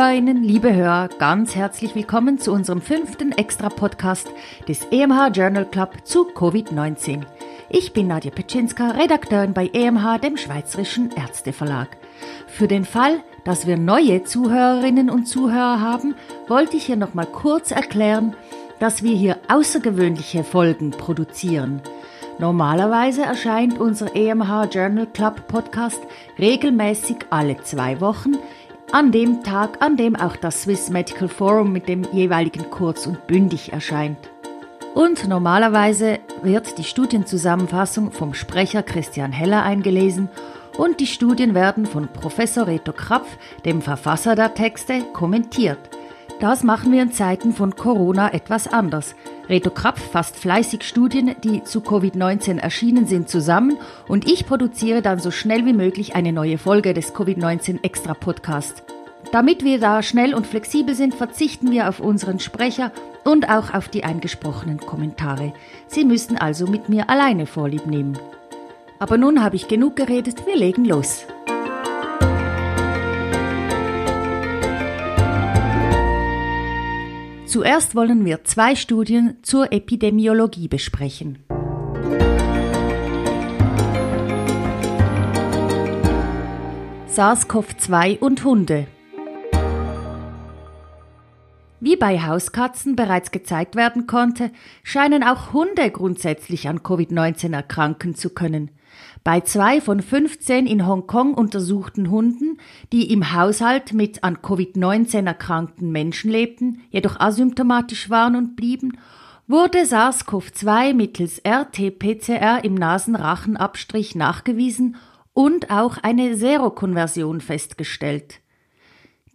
Liebe Hörerinnen, liebe Hörer, ganz herzlich willkommen zu unserem fünften Extra-Podcast des EMH Journal Club zu Covid-19. Ich bin Nadja Petschinska, Redakteurin bei EMH, dem Schweizerischen Ärzteverlag. Für den Fall, dass wir neue Zuhörerinnen und Zuhörer haben, wollte ich hier nochmal kurz erklären, dass wir hier außergewöhnliche Folgen produzieren. Normalerweise erscheint unser EMH Journal Club Podcast regelmäßig alle zwei Wochen, an dem Tag, an dem auch das Swiss Medical Forum mit dem jeweiligen kurz und bündig erscheint. Und normalerweise wird die Studienzusammenfassung vom Sprecher Christian Heller eingelesen und die Studien werden von Professor Reto Krapf, dem Verfasser der Texte, kommentiert. Das machen wir in Zeiten von Corona etwas anders. Reto Krapf fasst fleißig Studien, die zu Covid-19 erschienen sind, zusammen und ich produziere dann so schnell wie möglich eine neue Folge des Covid-19 Extra Podcast. Damit wir da schnell und flexibel sind, verzichten wir auf unseren Sprecher und auch auf die eingesprochenen Kommentare. Sie müssen also mit mir alleine Vorlieb nehmen. Aber nun habe ich genug geredet, wir legen los. Zuerst wollen wir zwei Studien zur Epidemiologie besprechen. SARS-CoV-2 und Hunde. Wie bei Hauskatzen bereits gezeigt werden konnte, scheinen auch Hunde grundsätzlich an Covid-19 erkranken zu können. Bei zwei von 15 in Hongkong untersuchten Hunden, die im Haushalt mit an Covid-19 erkrankten Menschen lebten, jedoch asymptomatisch waren und blieben, wurde SARS-CoV-2 mittels RT-PCR im Nasenrachenabstrich nachgewiesen und auch eine Serokonversion festgestellt.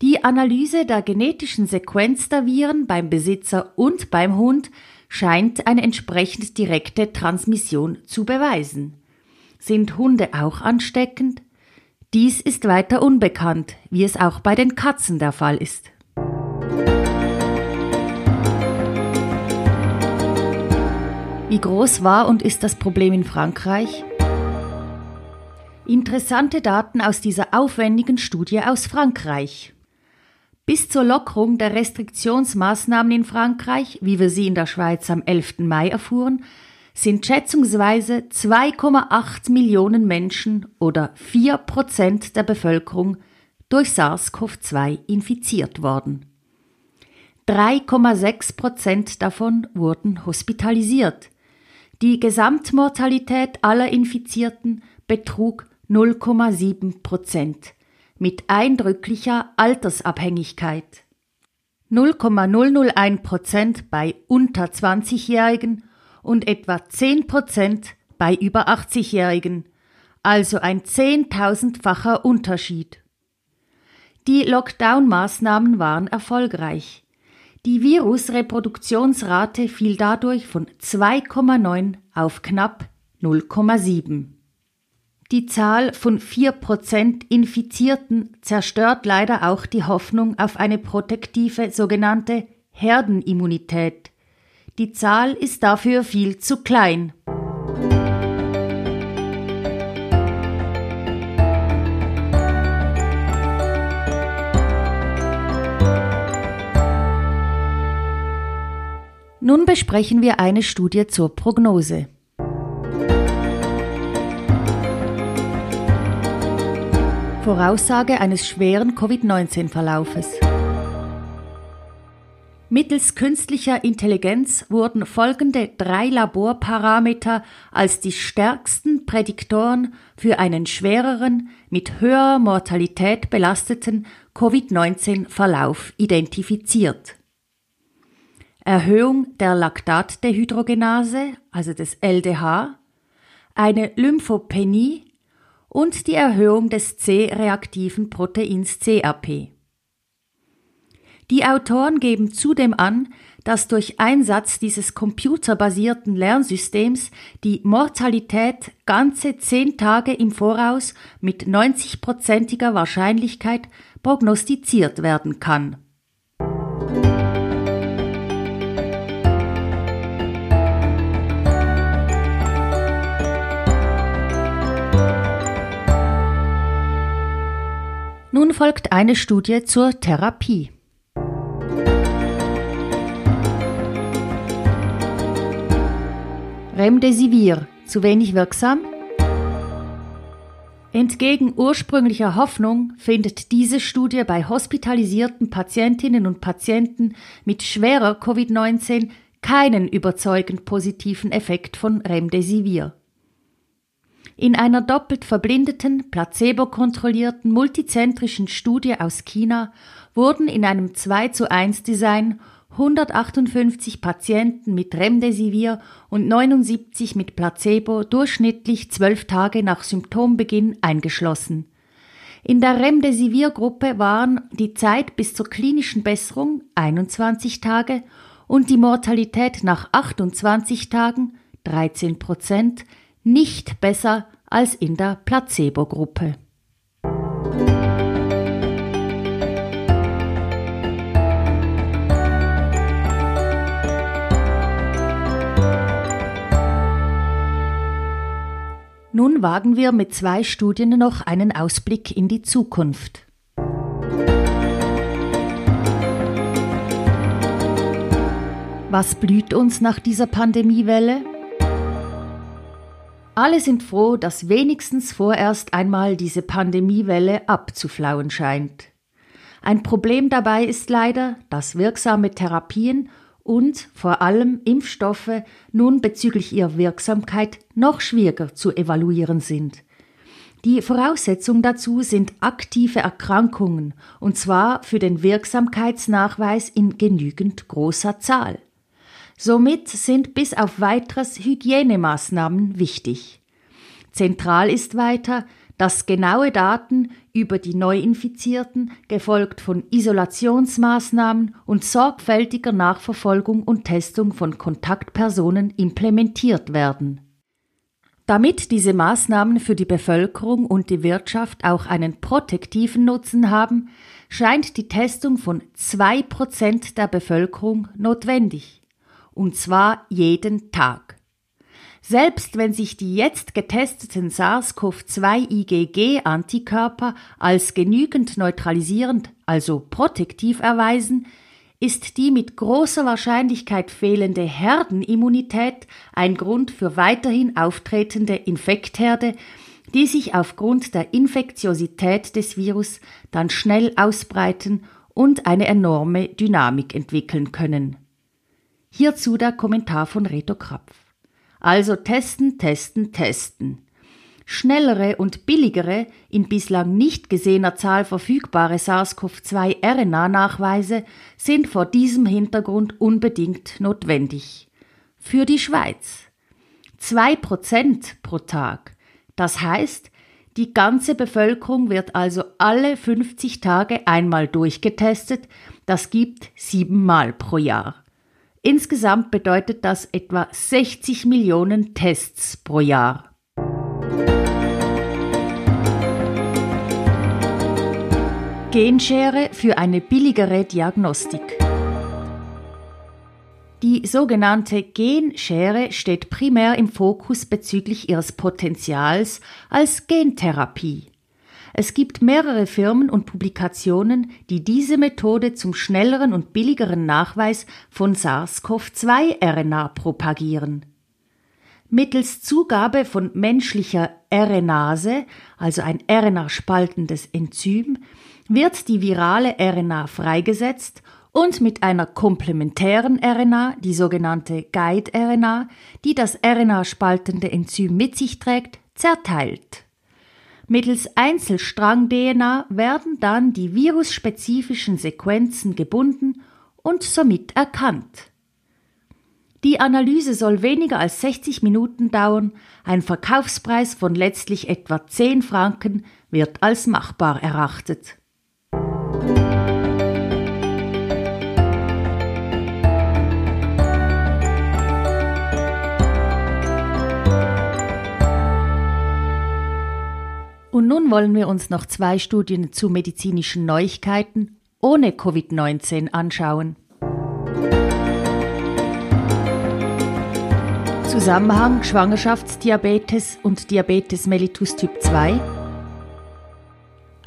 Die Analyse der genetischen Sequenz der Viren beim Besitzer und beim Hund scheint eine entsprechend direkte Transmission zu beweisen. Sind Hunde auch ansteckend? Dies ist weiter unbekannt, wie es auch bei den Katzen der Fall ist. Wie groß war und ist das Problem in Frankreich? Interessante Daten aus dieser aufwendigen Studie aus Frankreich. Bis zur Lockerung der Restriktionsmaßnahmen in Frankreich, wie wir sie in der Schweiz am 11. Mai erfuhren, sind schätzungsweise 2,8 Millionen Menschen oder 4 Prozent der Bevölkerung durch SARS-CoV-2 infiziert worden. 3,6 Prozent davon wurden hospitalisiert. Die Gesamtmortalität aller Infizierten betrug 0,7 Prozent mit eindrücklicher Altersabhängigkeit. 0,001 Prozent bei unter 20-Jährigen und etwa 10 Prozent bei über 80-Jährigen, also ein zehntausendfacher Unterschied. Die Lockdown-Maßnahmen waren erfolgreich. Die Virusreproduktionsrate fiel dadurch von 2,9 auf knapp 0,7. Die Zahl von vier Prozent Infizierten zerstört leider auch die Hoffnung auf eine protektive sogenannte Herdenimmunität. Die Zahl ist dafür viel zu klein. Nun besprechen wir eine Studie zur Prognose. Voraussage eines schweren Covid-19-Verlaufes. Mittels künstlicher Intelligenz wurden folgende drei Laborparameter als die stärksten Prädiktoren für einen schwereren, mit höherer Mortalität belasteten Covid-19-Verlauf identifiziert. Erhöhung der Laktatdehydrogenase, also des LDH, eine Lymphopenie und die Erhöhung des C-reaktiven Proteins CRP. Die Autoren geben zudem an, dass durch Einsatz dieses computerbasierten Lernsystems die Mortalität ganze zehn Tage im Voraus mit 90-prozentiger Wahrscheinlichkeit prognostiziert werden kann. Nun folgt eine Studie zur Therapie. Remdesivir, zu wenig wirksam? Entgegen ursprünglicher Hoffnung findet diese Studie bei hospitalisierten Patientinnen und Patienten mit schwerer Covid-19 keinen überzeugend positiven Effekt von Remdesivir. In einer doppelt verblindeten, placebo-kontrollierten, multizentrischen Studie aus China wurden in einem 2 zu 1 Design 158 Patienten mit Remdesivir und 79 mit Placebo durchschnittlich zwölf Tage nach Symptombeginn eingeschlossen. In der Remdesivir-Gruppe waren die Zeit bis zur klinischen Besserung 21 Tage und die Mortalität nach 28 Tagen 13 Prozent nicht besser als in der Placebo-Gruppe. Nun wagen wir mit zwei Studien noch einen Ausblick in die Zukunft. Was blüht uns nach dieser Pandemiewelle? Alle sind froh, dass wenigstens vorerst einmal diese Pandemiewelle abzuflauen scheint. Ein Problem dabei ist leider, dass wirksame Therapien und vor allem Impfstoffe nun bezüglich ihrer Wirksamkeit noch schwieriger zu evaluieren sind. Die Voraussetzung dazu sind aktive Erkrankungen, und zwar für den Wirksamkeitsnachweis in genügend großer Zahl. Somit sind bis auf weiteres Hygienemaßnahmen wichtig. Zentral ist weiter, dass genaue Daten über die Neuinfizierten, gefolgt von Isolationsmaßnahmen und sorgfältiger Nachverfolgung und Testung von Kontaktpersonen implementiert werden. Damit diese Maßnahmen für die Bevölkerung und die Wirtschaft auch einen protektiven Nutzen haben, scheint die Testung von zwei Prozent der Bevölkerung notwendig. Und zwar jeden Tag. Selbst wenn sich die jetzt getesteten SARS-CoV-2-IgG-Antikörper als genügend neutralisierend, also protektiv erweisen, ist die mit großer Wahrscheinlichkeit fehlende Herdenimmunität ein Grund für weiterhin auftretende Infektherde, die sich aufgrund der Infektiosität des Virus dann schnell ausbreiten und eine enorme Dynamik entwickeln können. Hierzu der Kommentar von Reto Krapf. Also testen, testen, testen. Schnellere und billigere, in bislang nicht gesehener Zahl verfügbare SARS-CoV-2-RNA-Nachweise sind vor diesem Hintergrund unbedingt notwendig. Für die Schweiz. Zwei Prozent pro Tag. Das heißt, die ganze Bevölkerung wird also alle 50 Tage einmal durchgetestet. Das gibt siebenmal pro Jahr. Insgesamt bedeutet das etwa 60 Millionen Tests pro Jahr. Genschere für eine billigere Diagnostik. Die sogenannte Genschere steht primär im Fokus bezüglich ihres Potenzials als Gentherapie. Es gibt mehrere Firmen und Publikationen, die diese Methode zum schnelleren und billigeren Nachweis von SARS-CoV-2-RNA propagieren. Mittels Zugabe von menschlicher RNase, also ein RNA-spaltendes Enzym, wird die virale RNA freigesetzt und mit einer komplementären RNA, die sogenannte Guide-RNA, die das RNA-spaltende Enzym mit sich trägt, zerteilt. Mittels Einzelstrang-DNA werden dann die virusspezifischen Sequenzen gebunden und somit erkannt. Die Analyse soll weniger als 60 Minuten dauern, ein Verkaufspreis von letztlich etwa 10 Franken wird als machbar erachtet. Nun wollen wir uns noch zwei Studien zu medizinischen Neuigkeiten ohne Covid-19 anschauen. Zusammenhang Schwangerschaftsdiabetes und Diabetes mellitus Typ 2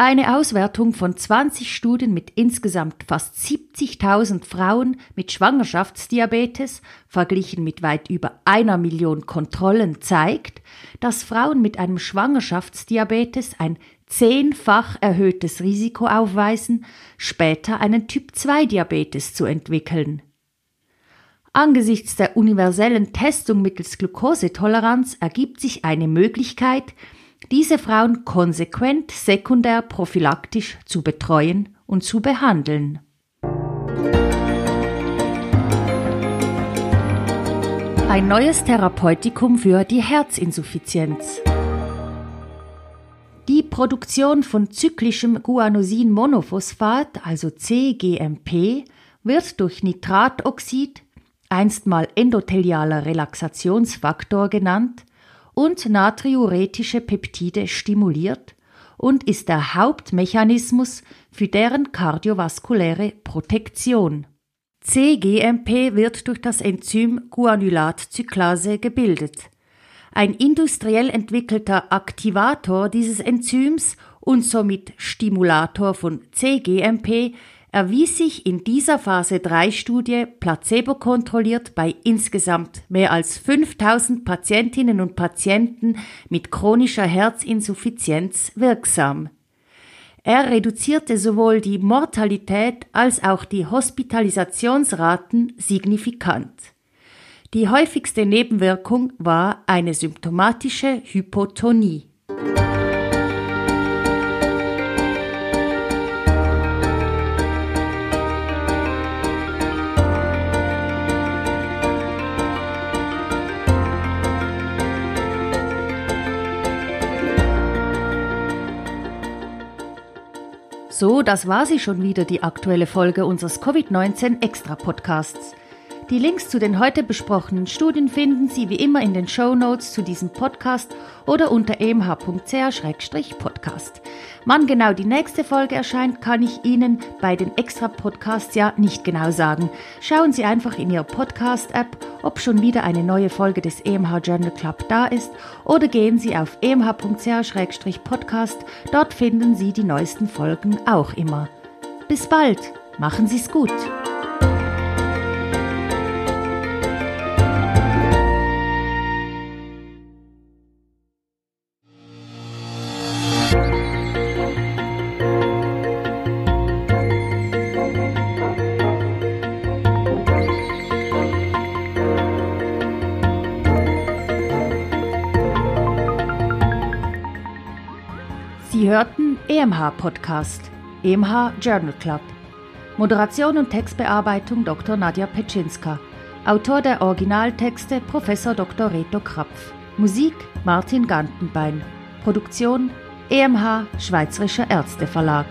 Eine Auswertung von 20 Studien mit insgesamt fast 70.000 Frauen mit Schwangerschaftsdiabetes verglichen mit weit über einer Million Kontrollen zeigt, dass Frauen mit einem Schwangerschaftsdiabetes ein zehnfach erhöhtes Risiko aufweisen, später einen Typ-2-Diabetes zu entwickeln. Angesichts der universellen Testung mittels Glukosetoleranz ergibt sich eine Möglichkeit, diese Frauen konsequent sekundär prophylaktisch zu betreuen und zu behandeln. Ein neues Therapeutikum für die Herzinsuffizienz. Die Produktion von zyklischem Guanosin-Monophosphat, also CGMP, wird durch Nitratoxid, einstmal endothelialer Relaxationsfaktor genannt, und natriuretische Peptide stimuliert und ist der Hauptmechanismus für deren kardiovaskuläre Protektion. CGMP wird durch das Enzym Guanylatzyklase gebildet. Ein industriell entwickelter Aktivator dieses Enzyms und somit Stimulator von CGMP erwies sich in dieser Phase 3 Studie placebo-kontrolliert bei insgesamt mehr als 5000 Patientinnen und Patienten mit chronischer Herzinsuffizienz wirksam. Er reduzierte sowohl die Mortalität als auch die Hospitalisationsraten signifikant. Die häufigste Nebenwirkung war eine symptomatische Hypotonie. So, das war sie schon wieder, die aktuelle Folge unseres Covid-19 Extra Podcasts. Die Links zu den heute besprochenen Studien finden Sie wie immer in den Show Notes zu diesem Podcast oder unter emh.ch-podcast. Wann genau die nächste Folge erscheint, kann ich Ihnen bei den Extra-Podcasts ja nicht genau sagen. Schauen Sie einfach in Ihrer Podcast-App, ob schon wieder eine neue Folge des EMH Journal Club da ist oder gehen Sie auf emh.ch-podcast. Dort finden Sie die neuesten Folgen auch immer. Bis bald, machen Sie es gut. EMH Podcast, EMH Journal Club. Moderation und Textbearbeitung Dr. Nadja Petschinska. Autor der Originaltexte Prof. Dr. Reto Krapf. Musik Martin Gantenbein. Produktion EMH Schweizerischer Ärzteverlag.